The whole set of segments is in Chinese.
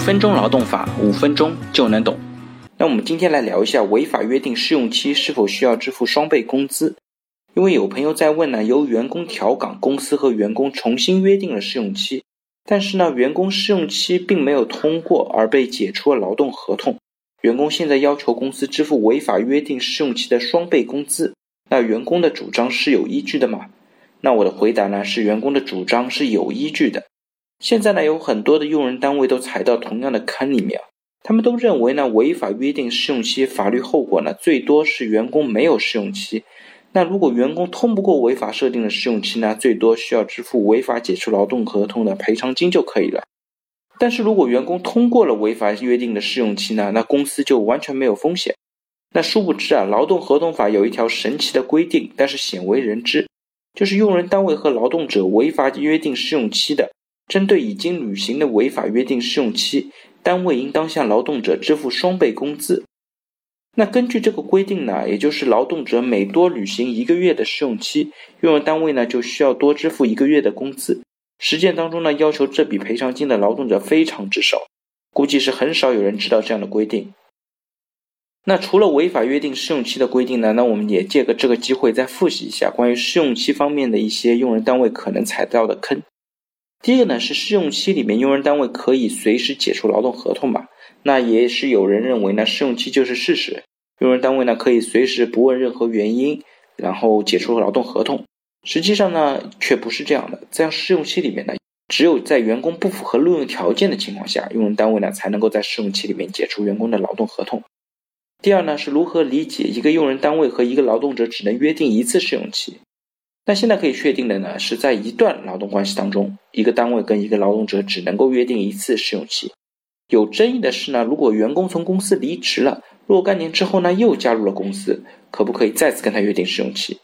分钟劳动法，五分钟就能懂。那我们今天来聊一下违法约定试用期是否需要支付双倍工资？因为有朋友在问呢，由员工调岗，公司和员工重新约定了试用期，但是呢，员工试用期并没有通过而被解除了劳动合同，员工现在要求公司支付违法约定试用期的双倍工资，那员工的主张是有依据的吗？那我的回答呢是，员工的主张是有依据的。现在呢，有很多的用人单位都踩到同样的坑里面，他们都认为呢，违法约定试用期法律后果呢，最多是员工没有试用期。那如果员工通不过违法设定的试用期呢，最多需要支付违法解除劳动合同的赔偿金就可以了。但是如果员工通过了违法约定的试用期呢，那公司就完全没有风险。那殊不知啊，劳动合同法有一条神奇的规定，但是鲜为人知。就是用人单位和劳动者违法约定试用期的，针对已经履行的违法约定试用期，单位应当向劳动者支付双倍工资。那根据这个规定呢，也就是劳动者每多履行一个月的试用期，用人单位呢就需要多支付一个月的工资。实践当中呢，要求这笔赔偿金的劳动者非常之少，估计是很少有人知道这样的规定。那除了违法约定试用期的规定呢？那我们也借个这个机会再复习一下关于试用期方面的一些用人单位可能踩到的坑。第一个呢是试用期里面用人单位可以随时解除劳动合同吧？那也是有人认为呢试用期就是事实，用人单位呢可以随时不问任何原因，然后解除劳动合同。实际上呢却不是这样的，在试用期里面呢，只有在员工不符合录用条件的情况下，用人单位呢才能够在试用期里面解除员工的劳动合同。第二呢，是如何理解一个用人单位和一个劳动者只能约定一次试用期？那现在可以确定的呢，是在一段劳动关系当中，一个单位跟一个劳动者只能够约定一次试用期。有争议的是呢，如果员工从公司离职了，若干年之后呢，又加入了公司，可不可以再次跟他约定试用期？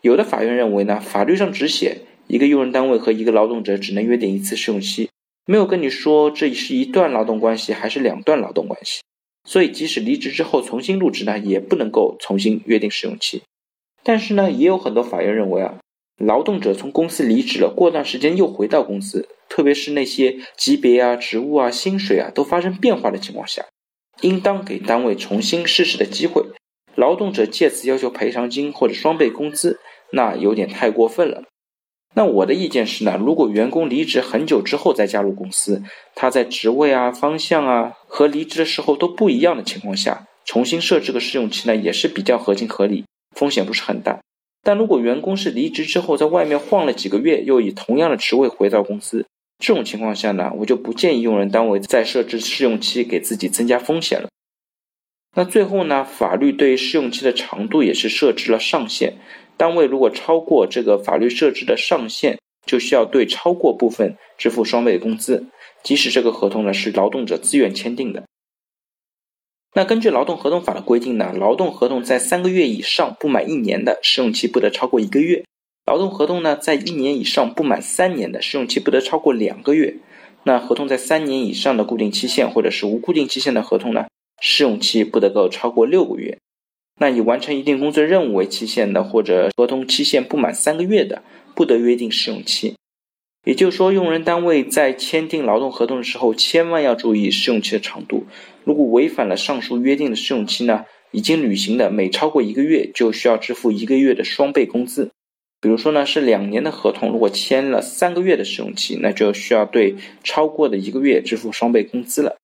有的法院认为呢，法律上只写一个用人单位和一个劳动者只能约定一次试用期，没有跟你说这是一段劳动关系还是两段劳动关系。所以，即使离职之后重新入职呢，也不能够重新约定试用期。但是呢，也有很多法院认为啊，劳动者从公司离职了，过段时间又回到公司，特别是那些级别啊、职务啊、薪水啊都发生变化的情况下，应当给单位重新试试的机会。劳动者借此要求赔偿金或者双倍工资，那有点太过分了。那我的意见是呢，如果员工离职很久之后再加入公司，他在职位啊、方向啊和离职的时候都不一样的情况下，重新设置个试用期呢，也是比较合情合理，风险不是很大。但如果员工是离职之后在外面晃了几个月，又以同样的职位回到公司，这种情况下呢，我就不建议用人单位再设置试用期，给自己增加风险了。那最后呢，法律对试用期的长度也是设置了上限。单位如果超过这个法律设置的上限，就需要对超过部分支付双倍工资，即使这个合同呢是劳动者自愿签订的。那根据劳动合同法的规定呢，劳动合同在三个月以上不满一年的试用期不得超过一个月；劳动合同呢在一年以上不满三年的试用期不得超过两个月。那合同在三年以上的固定期限或者是无固定期限的合同呢，试用期不得够超过六个月。那以完成一定工作任务为期限的，或者合同期限不满三个月的，不得约定试用期。也就是说，用人单位在签订劳动合同的时候，千万要注意试用期的长度。如果违反了上述约定的试用期呢，已经履行的每超过一个月，就需要支付一个月的双倍工资。比如说呢，是两年的合同，如果签了三个月的试用期，那就需要对超过的一个月支付双倍工资了。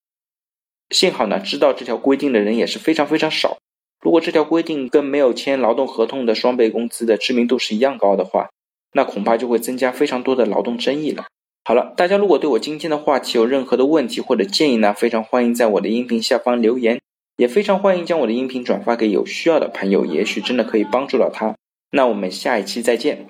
幸好呢，知道这条规定的人也是非常非常少。如果这条规定跟没有签劳动合同的双倍工资的知名度是一样高的话，那恐怕就会增加非常多的劳动争议了。好了，大家如果对我今天的话题有任何的问题或者建议呢，非常欢迎在我的音频下方留言，也非常欢迎将我的音频转发给有需要的朋友，也许真的可以帮助到他。那我们下一期再见。